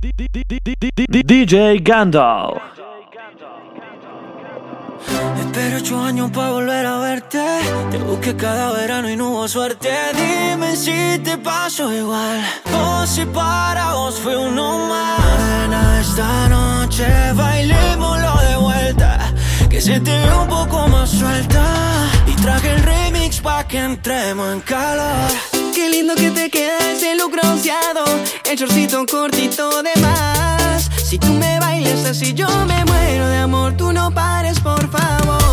DJ Gandalf. Espero ocho años para volver a verte. Te busqué cada verano y no hubo suerte. Dime si te pasó igual. O si para vos fue uno más. esta noche bailémoslo de vuelta. Que se te ve un poco más suelta. Y traje el remix pa' que entremos en calor. Qué lindo que te queda ese look bronceado, el shortcito cortito de más. Si tú me bailas así, yo me muero de amor. Tú no pares, por favor.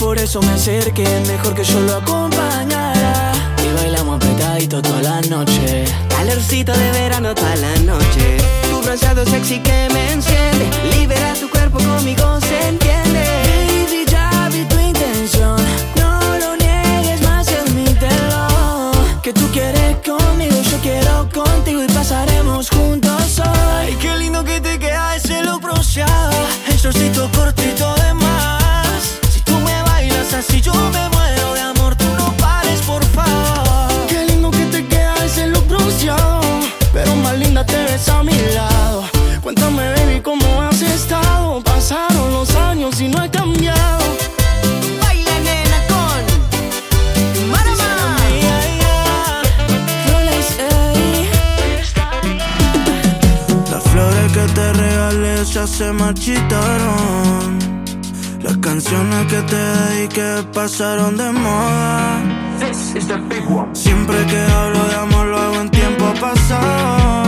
Por eso me acerqué. Mejor que yo lo acompañara. Apretadito toda la noche. Calorcito de verano toda la noche. Tu bronceado sexy que me enciende. Libera tu cuerpo conmigo, se entiende. Baby, ya vi tu intención. No lo niegues más, admítelo. Que tú quieres conmigo, yo quiero contigo y pasaremos juntos hoy. Ay, qué lindo que te queda ese look bronceado. El shortcito cortito de más. Si tú me bailas así, yo me muero linda te ves a mi lado. Cuéntame, baby, cómo has estado. Pasaron los años y no he cambiado. Baila, nena, con Marama. Las flores que te regalé ya se marchitaron. Las canciones que te dediqué pasaron de moda. Siempre que hablo de amor lo hago en tiempo pasado.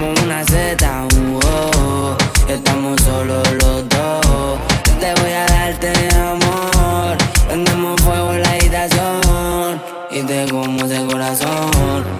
como una Z. Uh -oh. Estamos solo los dos. Te voy a darte amor. Prendemos fuego en la habitación y te como ese corazón.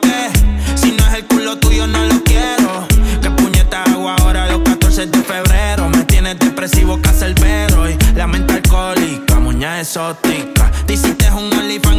exótica. Dicen que es un OnlyFans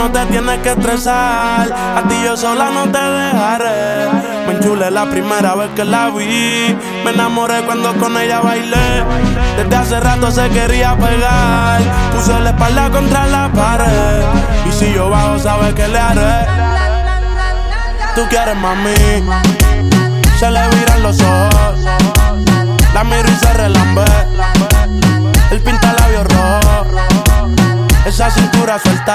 no te tienes que estresar. A ti yo sola no te dejaré. Me enchulé la primera vez que la vi. Me enamoré cuando con ella bailé. Desde hace rato se quería pegar. Puse la espalda contra la pared. Y si yo bajo, sabes que le haré. Tú quieres mami. Se le viran los ojos. La miro y se relambe. El pinta labios rojo. Esa cintura suelta.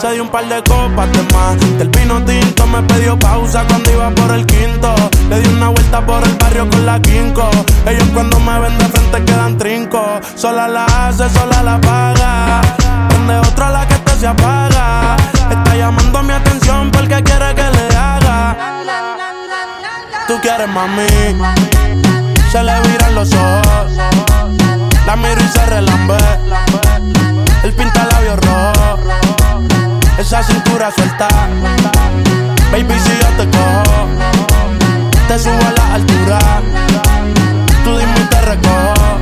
Se dio un par de copas de más. Del vino tinto me pidió pausa cuando iba por el quinto. Le di una vuelta por el barrio con la quinco. Ellos cuando me ven de frente quedan trinco. Sola la hace, sola la paga. Prende otra la que este se apaga. Está llamando mi atención porque quiere que le haga. Tú quieres mami. Se le viran los ojos. La miro y se relambe. El pinta labios rojo. Esa cintura suelta. Baby, si yo te cojo, te subo a la altura. Tú dime y te recojo.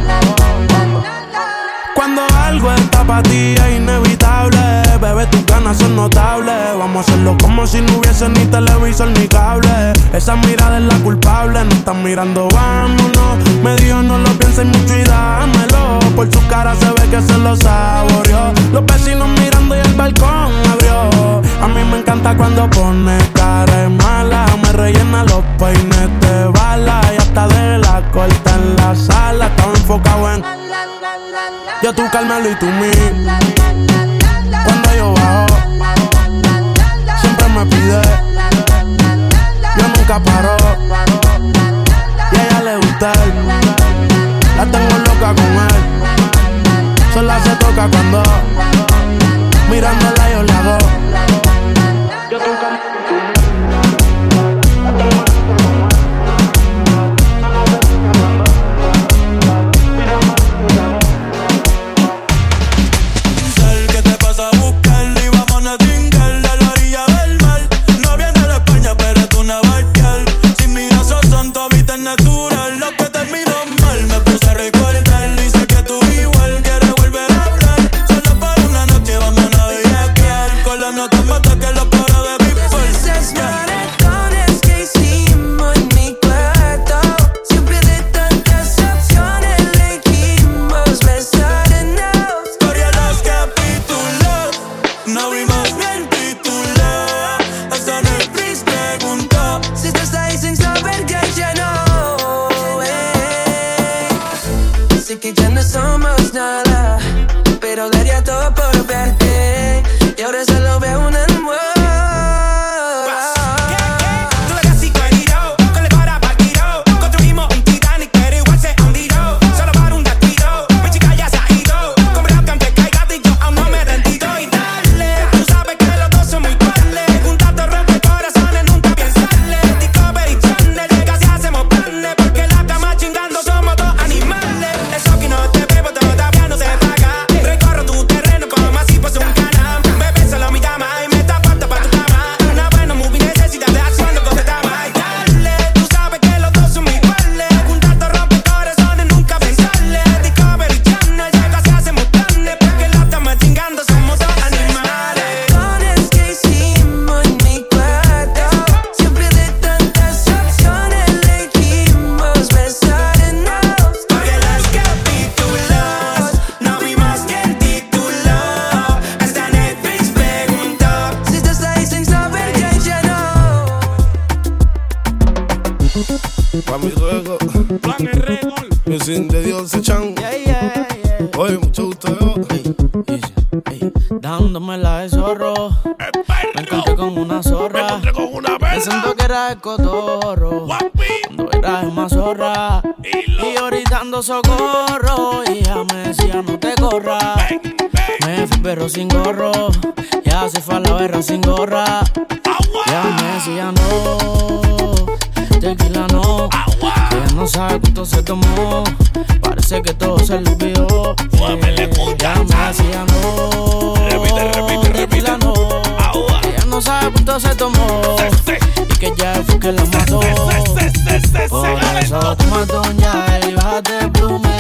Cuando algo está para ti es inevitable, bebé, tus ganas son notables. Vamos a hacerlo como si no hubiese ni televisor ni cable. Esa mirada es la culpable, no están mirando, vámonos. Me dijo no lo pienses mucho y dámelo. Tú Carmelo y tú mí. Oye, mucho gusto yo. Dándome la de zorro. Me encontré con una zorra. encontré con una perra. Pensando que era el cotorro. Cuando era una zorra. Y ahorita ando socorro. Y ella me decía, no te corras. Me fui perro sin gorro. Ya se fue a la berra sin gorra. Ya me decía, no. Tequila no. Ella no sabe cuánto se tomó. Parece que todo se le olvidó. Ya me decía, no. Repite, repite, Tequila no. Ella no sabe cuánto se tomó. Y que ya fue que la mató. Por eso toma doña y bájate el plume.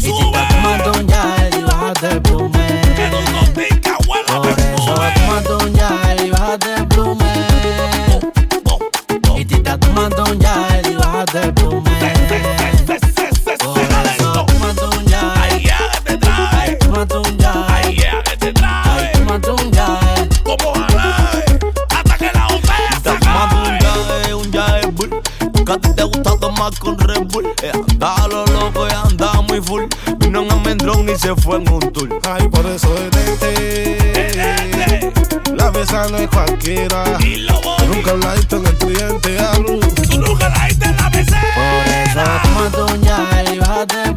Y tita toma doña y bájate el plume. Por eso toma doña con Red Bull. Eh, andaba lo loco y andaba muy full. Vino en almendrón y se fue en un tour. Ay, por eso detente. La besa no es cualquiera. Nunca hablaste en el cliente a luz. Tú nunca la diste en la Por eso toma doña y bájate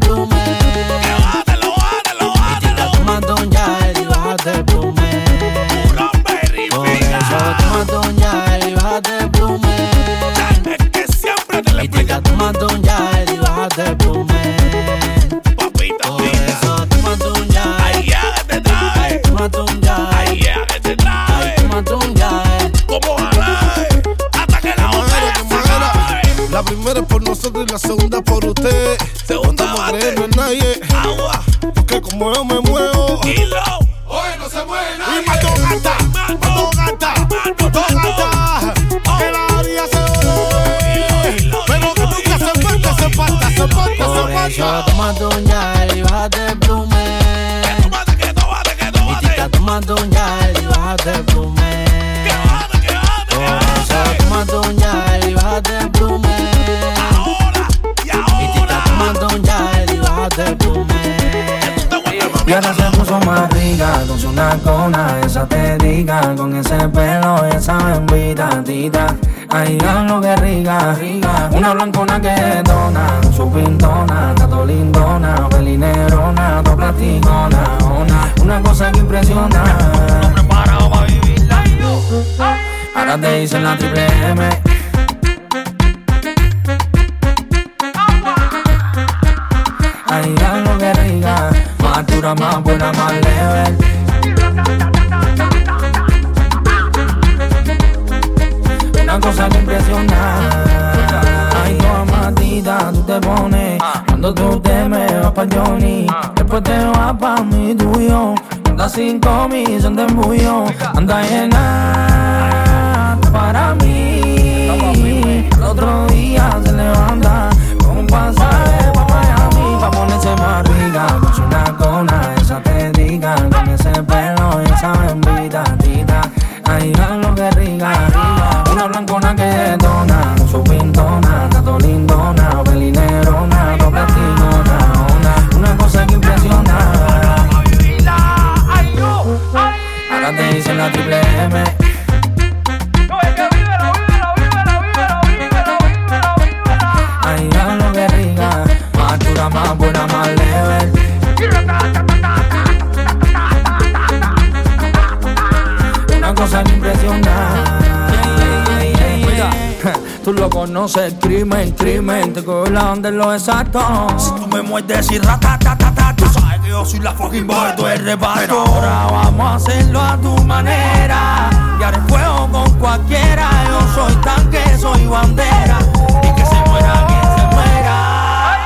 Conoces, crimen, crimen, te onda en lo exacto. Si tú me muerdes y ratatatata, tú sabes que yo soy la fucking boy, tú eres reparto. Ahora vamos a hacerlo a tu manera. Y haré fuego con cualquiera. Yo soy tanque, soy bandera. Y que se muera quien se muera.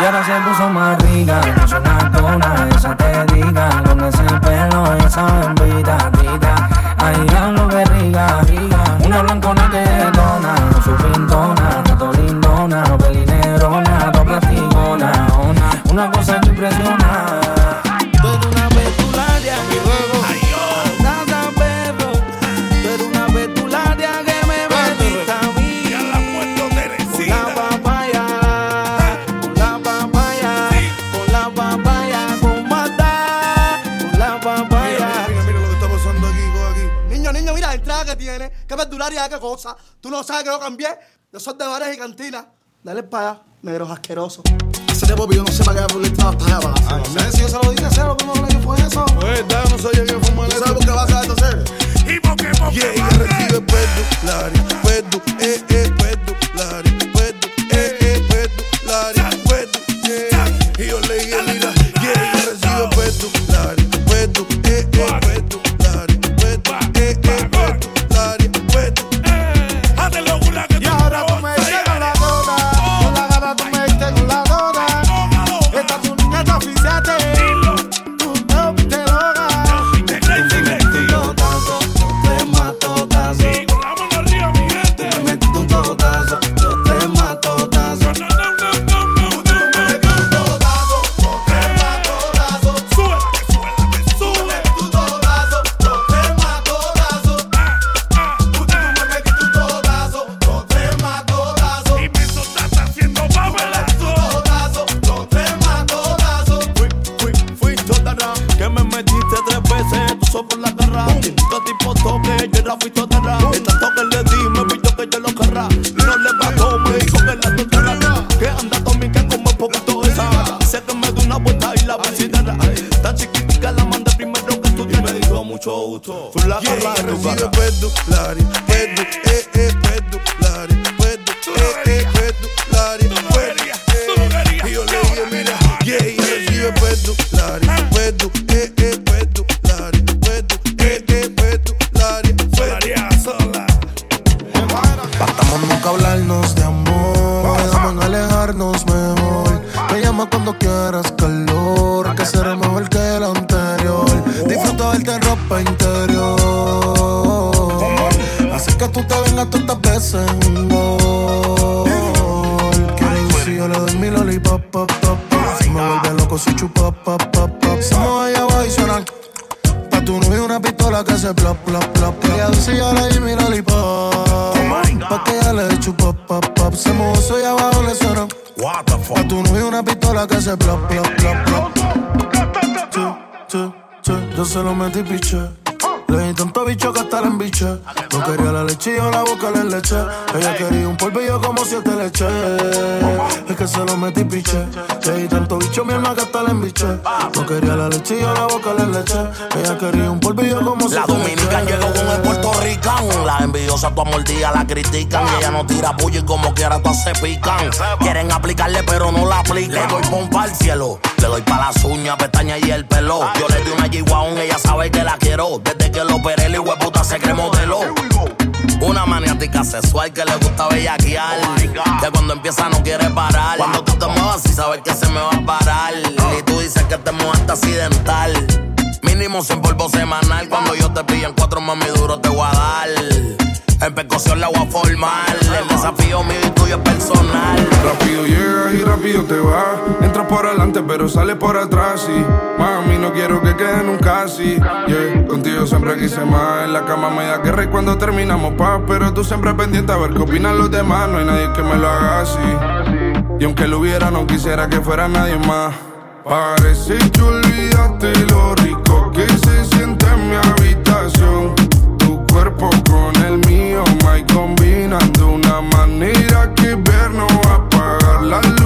Y ahora se puso más rica, es una cona, esa te diga, con ese pelo, esa bembita tita. Ay, lo que rica, una blancona que dona, su pintona, tato lindona, pelinerona, to platicona, una, una cosa que impresiona. María, qué cosa. Tú no sabes que yo cambié. Yo soy de bares y cantinas. Dale para allá, negros asquerosos. Ese tiempo yo no sé para qué estaba para allá. para. Si yo se lo dije, cero, lo primero que fue eso. Pues, da, no soy yo que fue ¿Tú sabes por qué vas a esto, cero? ¿Y por qué? ¿Por qué? Yeah, ella recibe pedulari, pedu, eh, eh, pedulari, pedu, eh, eh, pedulari, pedu, yeah. Y yo le dije, fui toda la. No quería la leche y yo la boca le leche. Ella quería un polvillo como siete leche. Es que se lo metí piche. Le di tanto bicho mi alma que hasta la embiche. No quería la leche y yo la boca le leche. Ella quería un polvillo como La siete dominicana leche. llegó con el puertorricán. Las envidiosas tu mordida la critican. Y ella no tira puya y como quiera todas se pican. Quieren aplicarle pero no la aplican. Le doy pompa al cielo. Le doy pa' las uñas, pestañas y el pelo. Yo le di una G-Wagon, ella sabe que la quiero. Desde que lo operé, el puta se cree modelo. Una maniática sexual que le gusta bellaquear. que cuando empieza no quiere parar. Cuando tú te muevas, sí sabes que se me va a parar. Y tú dices que te muevaste accidental. Mínimo sin polvo semanal. Cuando yo te pillo en cuatro mami duro te voy a dar. En percusión la voy a formar. El desafío mío y tuyo es personal. Rápido llegas y rápido te vas. Entras por adelante, pero sales por atrás. Y mami, no quiero que quede nunca así. Yeah. Contigo siempre quise más. En la cama me da guerra y cuando terminamos paz. Pero tú siempre pendiente a ver qué opinan los demás. No hay nadie que me lo haga así. Y aunque lo hubiera, no quisiera que fuera nadie más. Parece que olvidaste lo rico con el mío, my combinando una manera que ver no apagar las luces,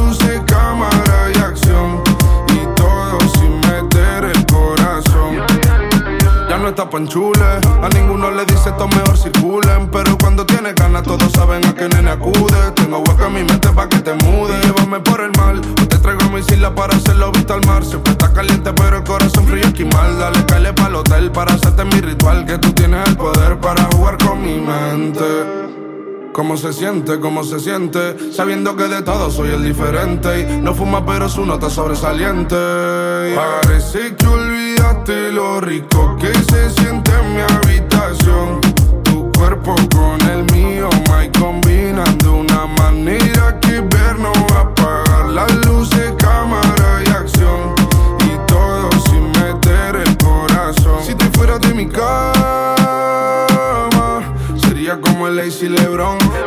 no está panchule, a ninguno le dice esto mejor circulen. Pero cuando tienes ganas, todos saben a qué nene acude. Tengo hueco en mi mente pa' que te mude. Llévame por el mal, o te traigo mi isla para hacerlo visto al mar. Siempre está caliente, pero el corazón frío esquimal. Dale, caile pa'l hotel para hacerte mi ritual. Que tú tienes el poder para jugar con mi mente. ¿Cómo se siente? ¿Cómo se siente? Sabiendo que de todo soy el diferente. Y no fuma, pero su nota sobresaliente. Parece que olvidaste lo rico que se siente en mi habitación. Tu cuerpo con el mío, my combinando una manera que ver no va a apagar las luces, cámara y acción. Y todo sin meter el corazón. Si te fueras de mi sería el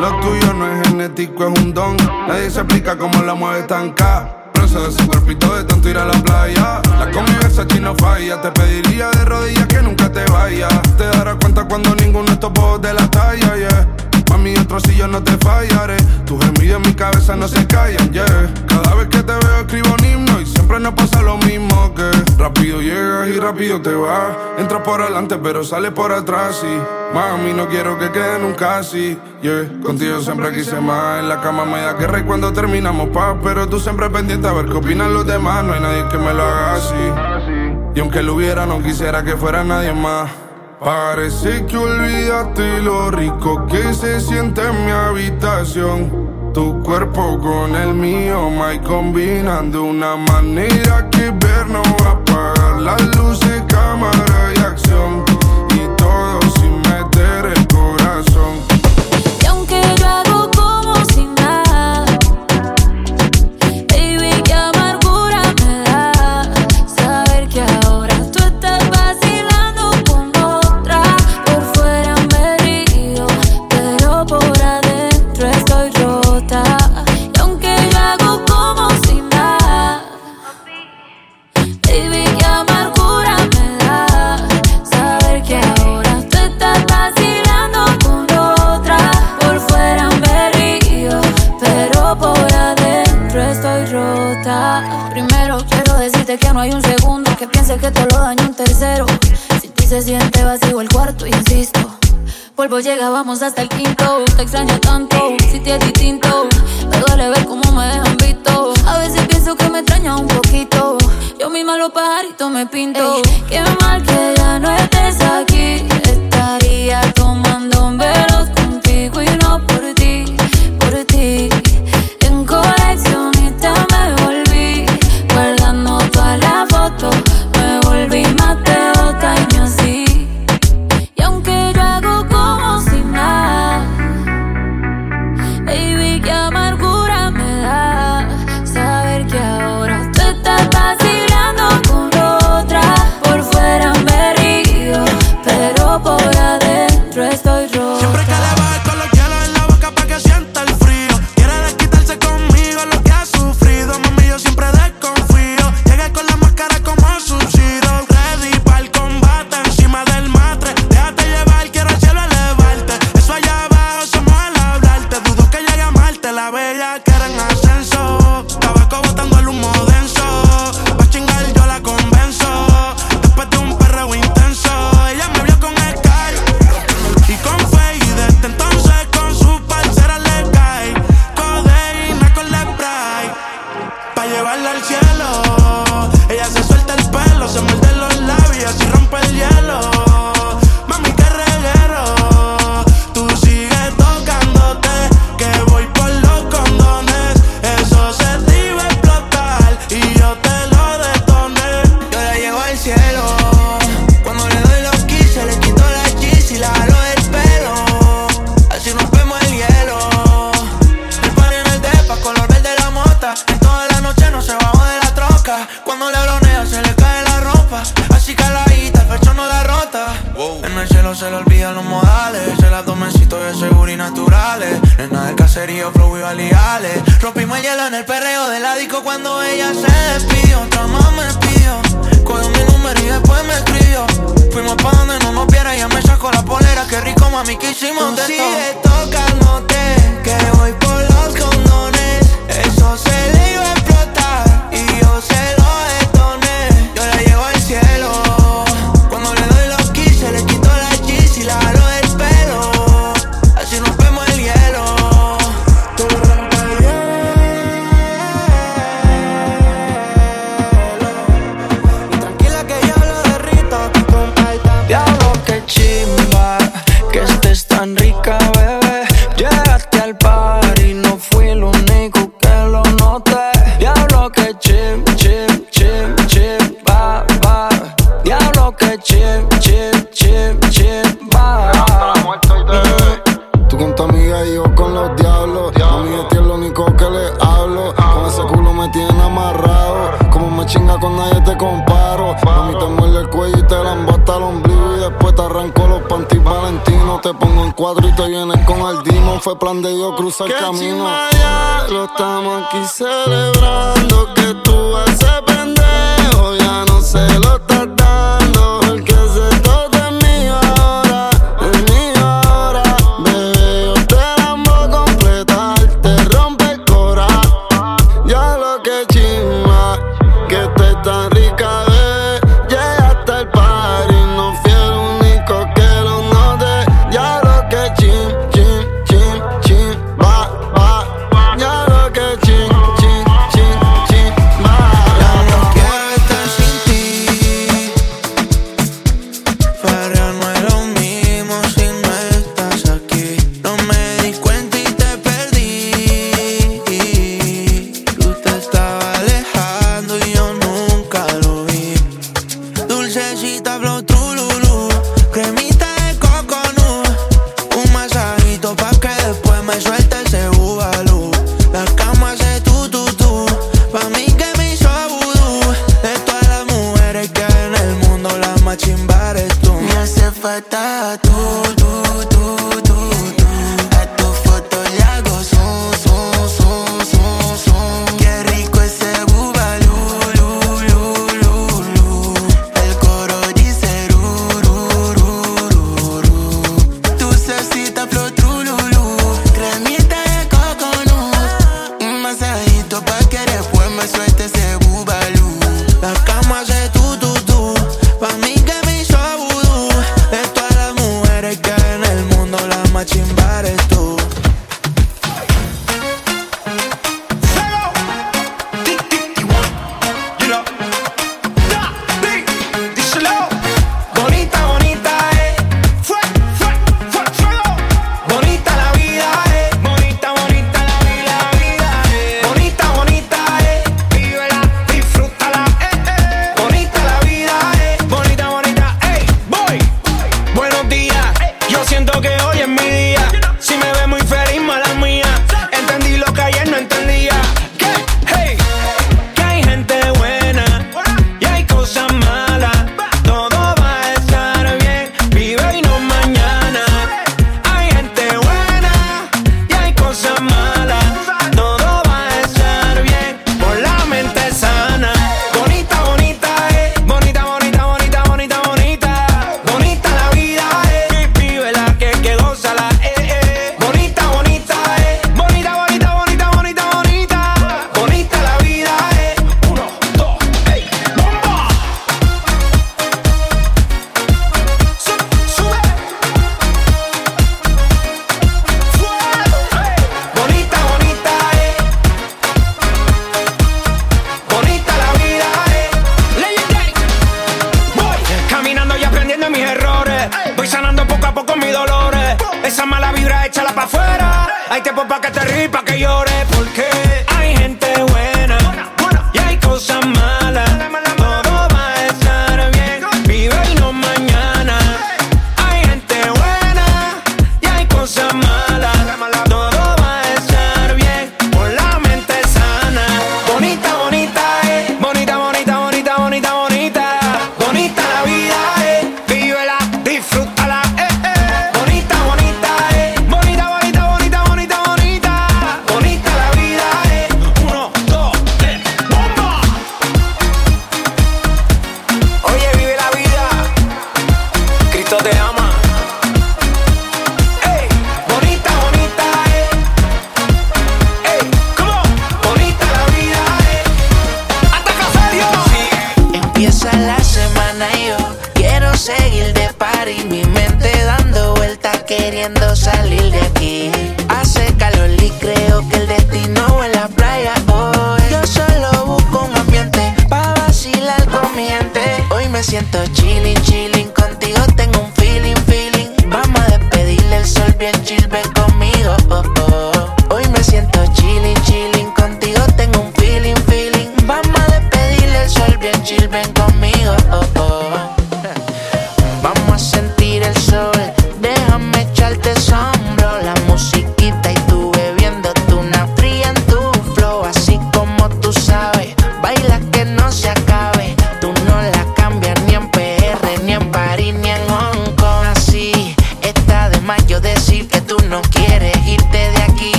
Lo tuyo no es genético, es un don. Nadie se explica cómo la mueve tan K. De su cuerpito de tanto ir a la playa. La conviversa chino falla. Te pediría de rodillas que nunca te vayas. Te darás cuenta cuando ninguno de estos pocos de la talla, yeah. Mami, otro si yo no te fallaré. Tus gemidos en mi cabeza no se callan, yeah. Cada vez que te veo escribo un himno y siempre nos pasa lo mismo que rápido llegas y rápido te vas. Entras por adelante pero sales por atrás y mami no quiero que quede nunca así. Yeah. Contigo siempre quise más. En la cama me da guerra y cuando terminamos paz, pero tú siempre pendiente a ver qué opinan los demás. No hay nadie que me lo haga así. Y aunque lo hubiera no quisiera que fuera nadie más. Parece que olvidaste lo rico que se siente en mi habitación. Tu cuerpo con el mío, my combinando una manera que ver no va a apagar las luces, cámara y acción.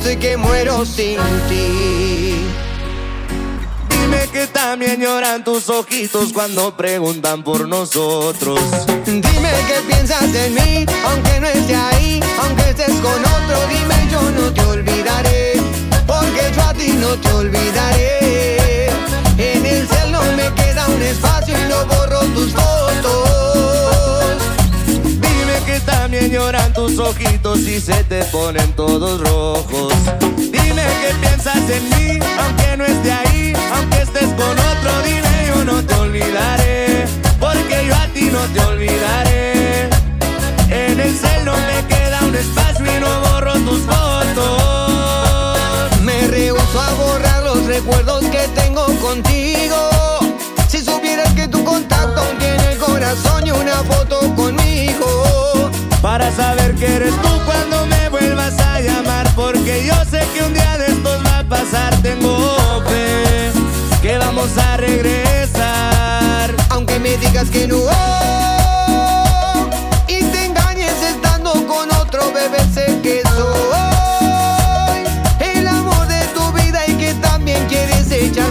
parece que muero sin ti. Dime que también lloran tus ojitos cuando preguntan por nosotros. Dime que piensas en mí, aunque no esté ahí, aunque estés con otro. Dime yo no te olvidaré, porque yo a ti no te olvidaré. En el cielo me queda un espacio y no borro tus fotos. lloran tus ojitos y se te ponen todos rojos. Dime que piensas en mí, aunque no esté ahí, aunque estés con otro, dime yo no te olvidaré, porque yo a ti no te olvidaré. En el cel no me queda un espacio y no borro tus fotos. Me rehuso a borrar los recuerdos que tengo contigo. Si supieras que tu contacto aún tiene el corazón y una foto conmigo. Para saber que eres tú cuando me vuelvas a llamar. Porque yo sé que un día de estos va a pasar. Tengo fe que vamos a regresar. Aunque me digas que no. Y te engañes estando con otro bebé, sé que soy el amor de tu vida y que también quieres echar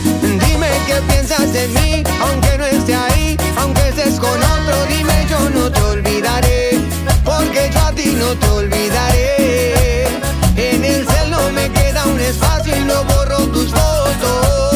Que piensas en mí, aunque no esté ahí, aunque estés con otro, dime yo no te olvidaré, porque yo a ti no te olvidaré. En el cel me queda un espacio y no borro tus fotos.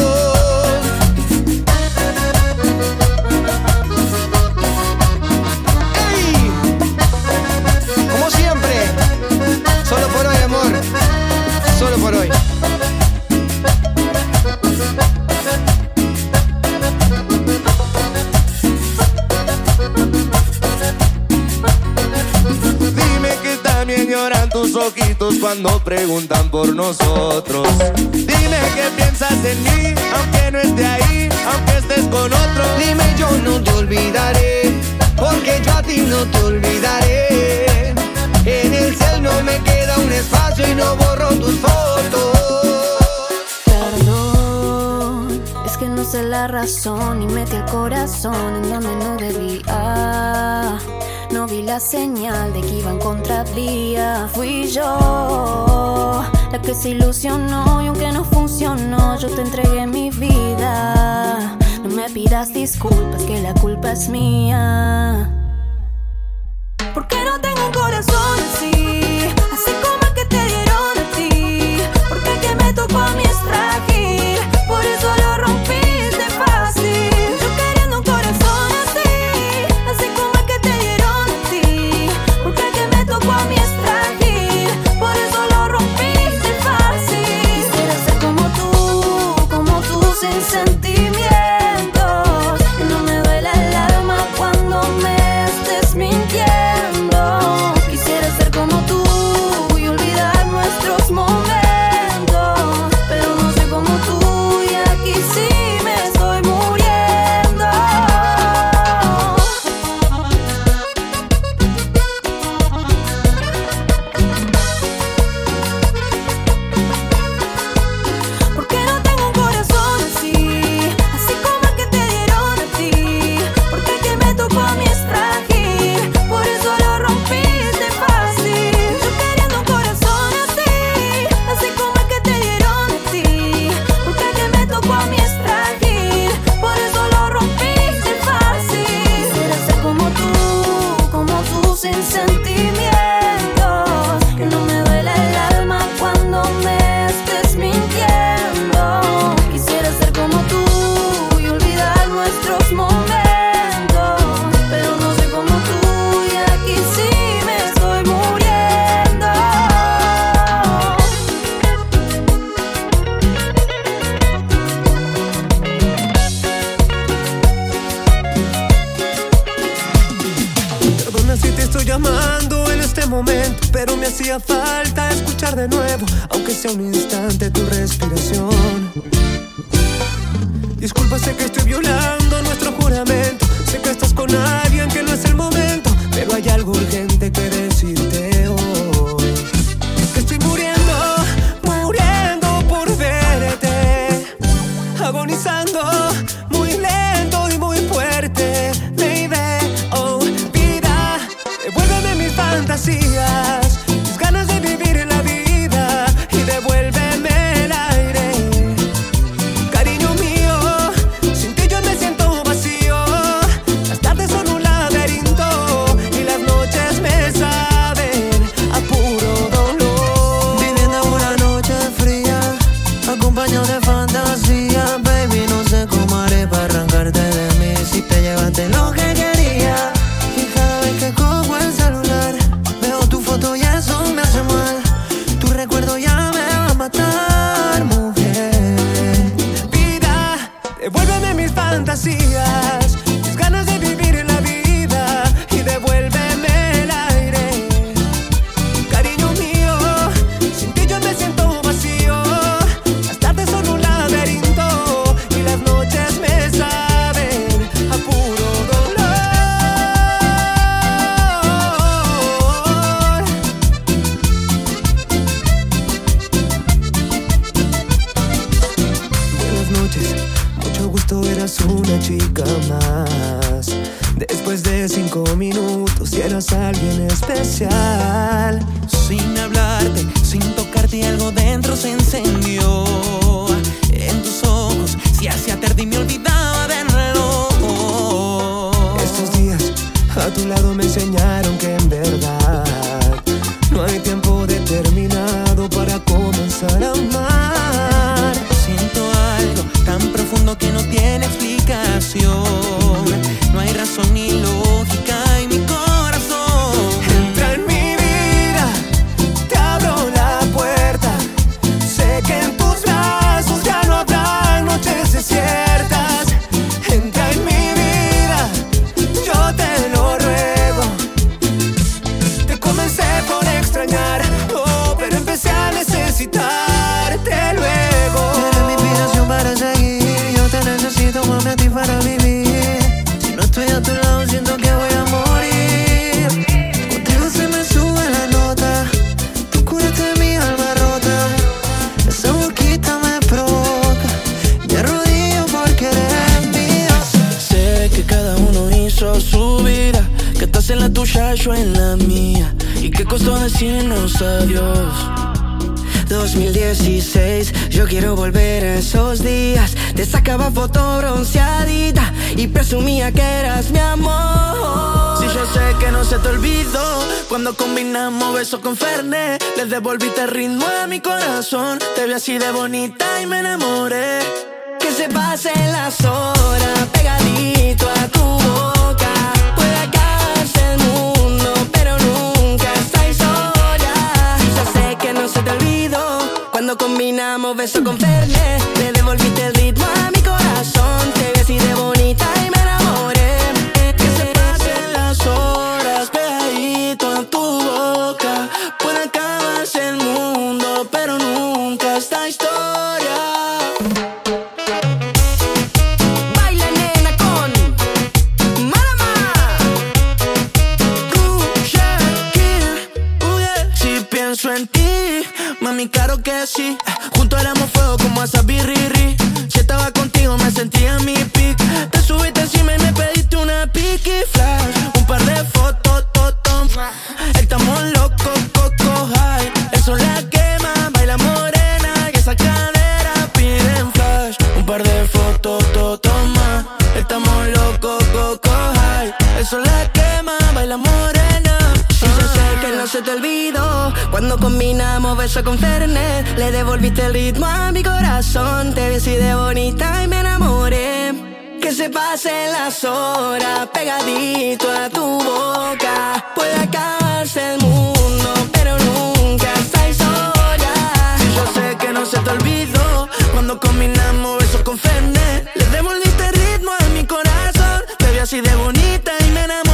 Cuando preguntan por nosotros. Dime que piensas en mí, aunque no esté ahí, aunque estés con otro. Dime yo no te olvidaré, porque yo a ti no te olvidaré. En el cel no me queda un espacio y no borro tus fotos. Perdón, es que no sé la razón y metí el corazón en donde no debía. Vi la señal de que iba en contravía. Fui yo la que se ilusionó y aunque no funcionó, yo te entregué mi vida. No me pidas disculpas, que la culpa es mía. eras alguien especial. Sin hablarte, sin tocarte, algo dentro se encendió. En tus ojos, si hacía tarde y me olvidaba de reloj. Estos días a tu lado me enseñaste Quiero volver a esos días. Te sacaba foto bronceadita y presumía que eras mi amor. Si yo sé que no se te olvidó cuando combinamos besos con Fernet. Le devolviste el ritmo a mi corazón. Te vi así de bonita y me enamoré. Que se pasen las horas pegadito a tu voz. combinamos beso con Fernet mami, claro que sí. Juntos éramos fuego como a Sabiriri. Si estaba contigo, me sentía mi pic. Te subiste encima y me pediste una piqui flash. Un par de fotos Cuando combinamos beso con Fernet, le devolviste el ritmo a mi corazón. Te besé de bonita y me enamoré. Que se pasen las horas pegadito a tu boca. Puede acabarse el mundo, pero nunca estáis sola. Si yo sé que no se te olvidó cuando combinamos beso con Fernet, le devolviste el ritmo a mi corazón. Te vi así de bonita y me enamoré.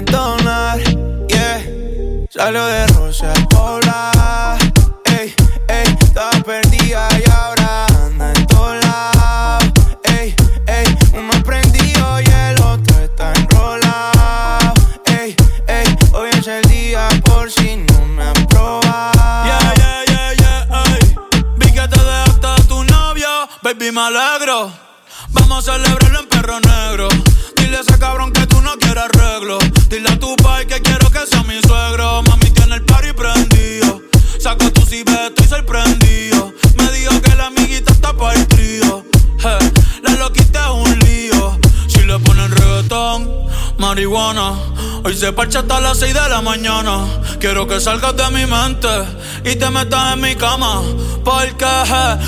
momento. Dile a tu pai que quiero que sea mi suegro. Mami tiene el party prendido. Saca tu cibeto y sorprendido. Me dijo que la amiguita está para el trío. Hey, la loquita es un lío. Si le ponen reggaetón, marihuana. Hoy se parcha hasta las 6 de la mañana. Quiero que salgas de mi mente y te metas en mi cama. Porque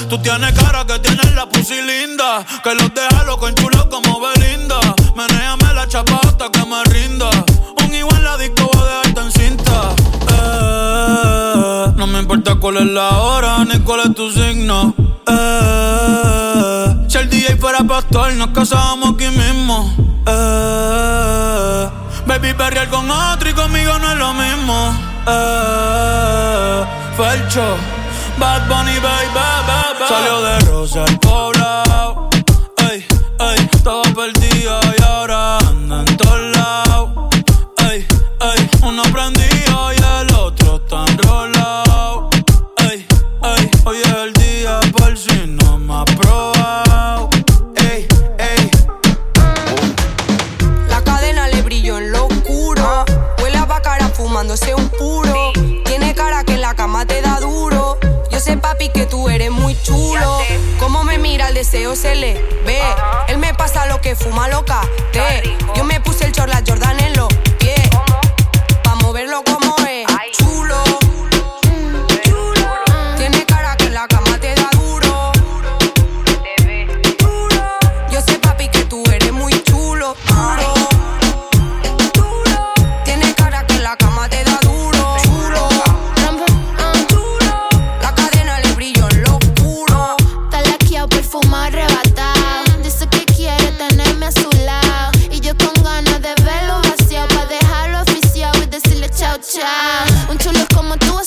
tú tienes cara que tienes la pussy linda. Que los deja loco en como Belinda. Menéame la chapa hasta que me rinda. Un igual la disco va a dejarte en cinta. Eh, no me importa cuál es la hora ni cuál es tu signo. Eh, si el DJ fuera pastor, nos casábamos aquí mismo. Eh, baby, perrear con otro y conmigo no es lo mismo. Eh, Felcho, Bad Bunny, baby, baby. Salió de Rosa el poblado. Ey, ey, estaba perdido y ahora anda en todos lados. Ey, ey, uno prendido y el otro tan rolado. papi, que tú eres muy chulo. Como me mira, el deseo se le ve. Él me pasa lo que fuma loca. Te. Yo me puse el chorla Jordan en lo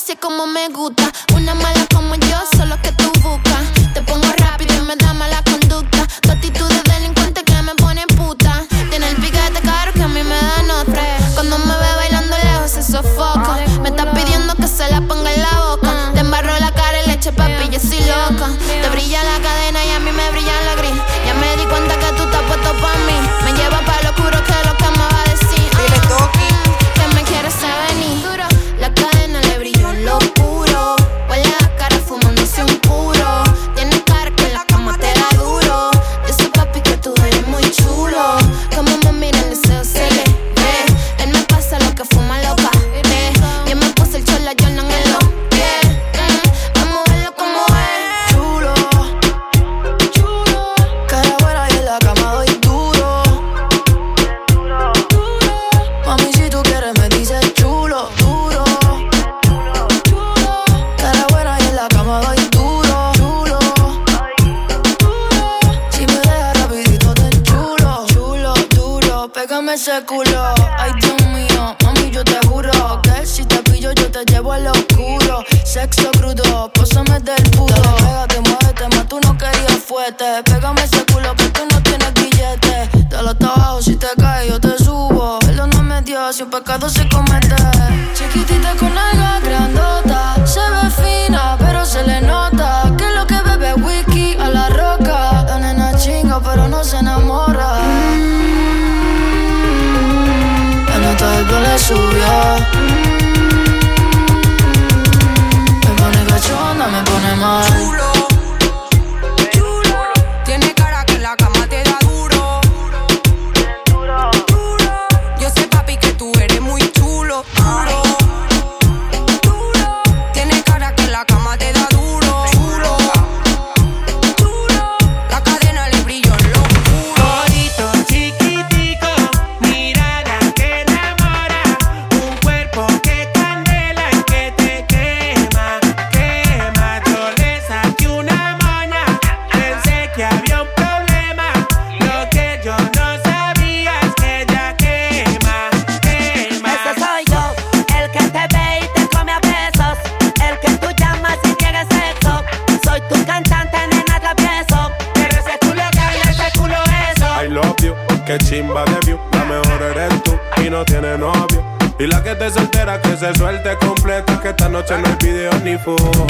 sé cómo me gusta. Una mala my chimba de view, la mejor eres tú y no tiene novio. Y la que te soltera que se suelte completa, que esta noche no hay video ni foto.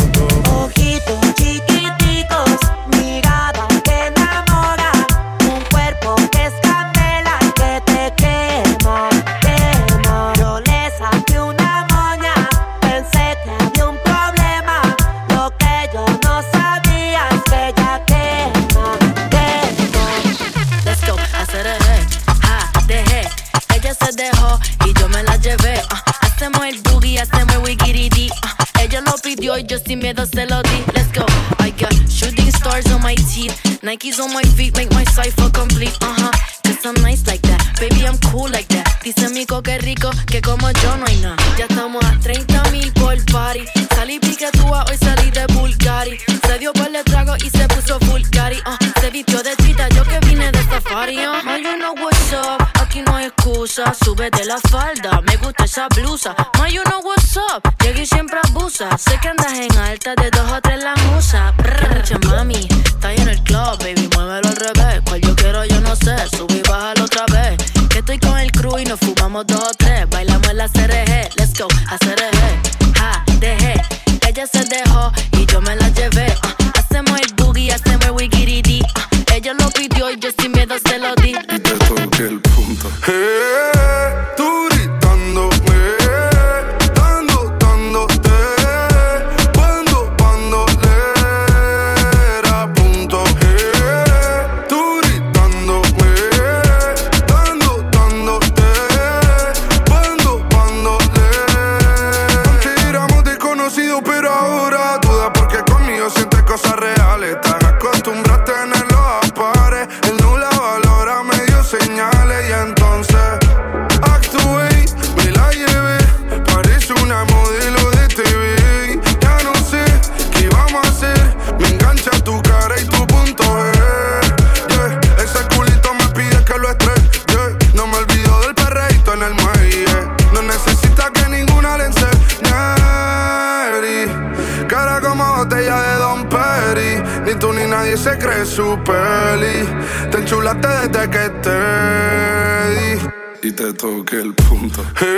Ojito chiquito Nikes on my feet, make my cipher complete. Uh huh. Cause I'm nice like that, baby, I'm cool like that. Dice Mico que rico, que como yo no hay nada. Ya estamos a 30 mil por party. Salí piquetúa, hoy salí de Bulgari. Se dio por el trago y se puso Bulgari. Uh, se vistió de chita, yo que vine de safari. Uh. Man, you know what's up, aquí no hay excusa. Súbete la falda, me gusta esa blusa. Man, you know what's up, llegué y siempre abusa. Sé que andas en alta, de dos el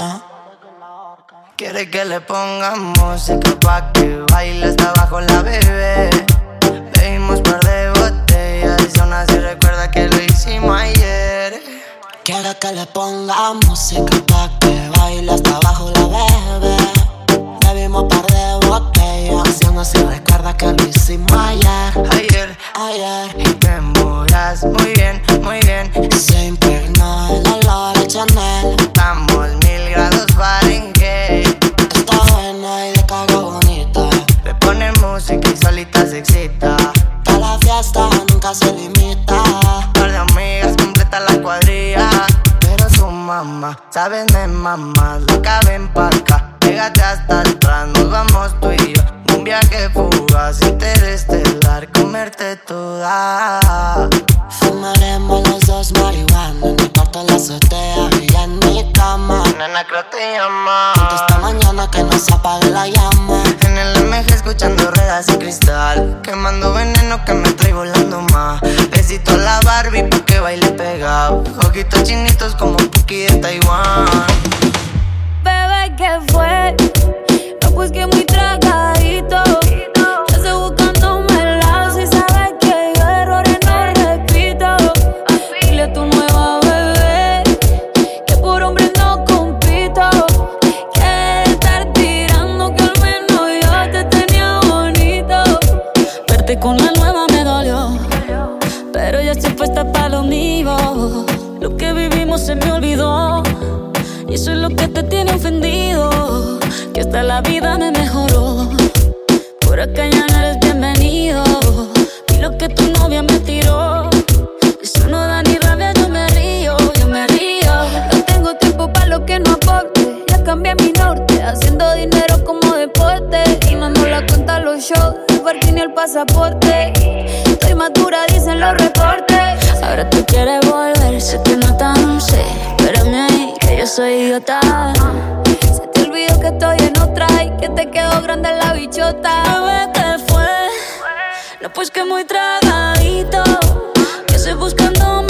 horca. Quiere que le pongamos música pa' que baile hasta abajo la bebé. Pedimos par de botellas y aún así recuerda que lo hicimos ayer. Quiere que le ponga música pa' que baile hasta abajo la bebé. Bebimos par de botellas y aún así recuerda que lo hicimos ayer. Ayer, ayer. Y te muy bien, muy bien. Se impregnó el olor a Chanel. Estamos Pa' la fiesta nunca se limita. Par de amigas completa la cuadrilla. Pero su mamá, sabes de mamá, loca ven pa' acá. Pégate hasta atrás, nos vamos tú y yo. Un viaje fugaz, interestelar, comerte toda. Fumaremos los dos marihuana en el cuarto de la azotea y en mi cama. Nena, creo te llama. Esta mañana que no se apague la llama. En el MG escuchando ruedas y cristal. Quemando veneno que me trae volando más. Besito a la Barbie pa' que baile pegado. Ojitos chinitos como Puki de Taiwán. Bebé, ¿qué fue? Pues que muy tragadito. Yo estoy buscándome lado. Si sabes que yo errores no repito. Dile a tu nueva bebé que por hombre no compito. Que estar tirando que al menos yo te tenía bonito. Verte con la nueva me dolió. Pero ya estoy puesta para lo mío. Lo que vivimos se me olvidó. Y eso es lo que te tiene ofendido. Hasta la vida me mejoró. Por acá ya no eres bienvenido. Y lo que tu novia me tiró. Shows, el y el pasaporte. Estoy madura, dicen los reportes. Ahora tú quieres volver, sé que no tan sé. Espérame ahí, que yo soy idiota. Se te olvidó que estoy en otra y que te quedó grande la bichota. Bebé, ¿qué fue? No, pues que muy tragadito. Que estoy buscándome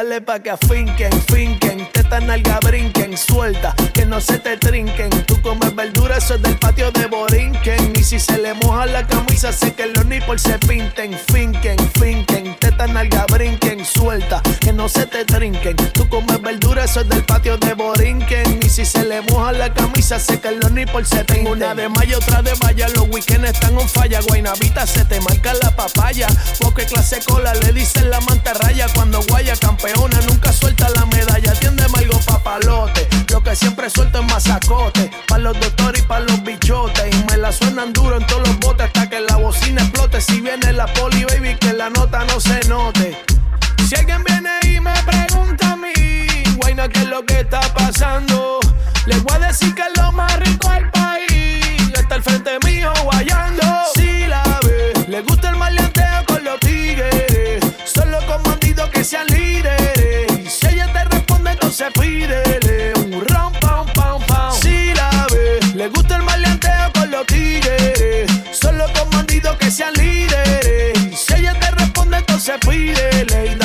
Dale pa' que afinquen, finquen. Teta nalga brinquen, suelta. Que no se te trinquen. Tú comes verdura, eso es del patio de Borinquen. Y si se le moja la camisa, sé que los nipples se pinten, finquen, finquen. Teta nalga brinquen, suelta. No se te trinquen. Tú comes verdura, eso es del patio de Borinquen. Y si se le moja la camisa, que los nipples se pinten. Una de mayo, otra de vaya. Los weekends están on falla. Guaynavita se te marca la papaya. Porque clase cola le dicen la mantarraya. Cuando guaya campeona, nunca suelta la medalla. Atiéndeme algo papalote. Lo que siempre suelto es masacote. Pa' los doctores y pa' los bichotes. Y me la suenan duro en todos los botes hasta que la bocina explote. Si viene la poli, baby, que la nota no se note. Si alguien viene y me pregunta a mí, guayna, ¿qué es lo que está pasando? Le voy a decir que es lo más rico del país. Está al frente mío guayando. Si la ve, le gusta el maleanteo con los tigres. Solo con bandidos que sean líderes. Si ella te responde, entonces pídele un pam, pam, pam. Si la ve, le gusta el maleanteo con los tigres. Solo con bandidos que sean líderes. Si ella te responde, entonces pídele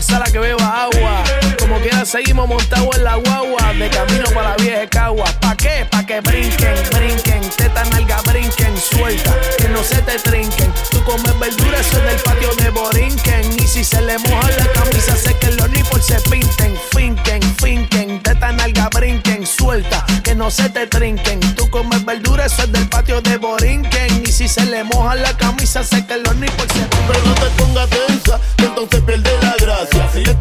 forzar a que beba agua. Como quiera, seguimos montados en la guagua. De camino para la vieja cagua. ¿Pa' qué? Pa' que brinquen, brinquen. Teta nalga, brinquen, suelta. Que no se te trinquen. Tú comes verduras, es del patio de Borinquen. Y si se le moja la camisa, sé que los nipples se pinten, finquen, finquen. Teta nalga, brinquen, suelta. Que no se te trinquen. Tú comes verduras, es del patio de Borinquen. Y si se le moja la camisa, sé que los nipples se pinten. Pero no te pongas gracias.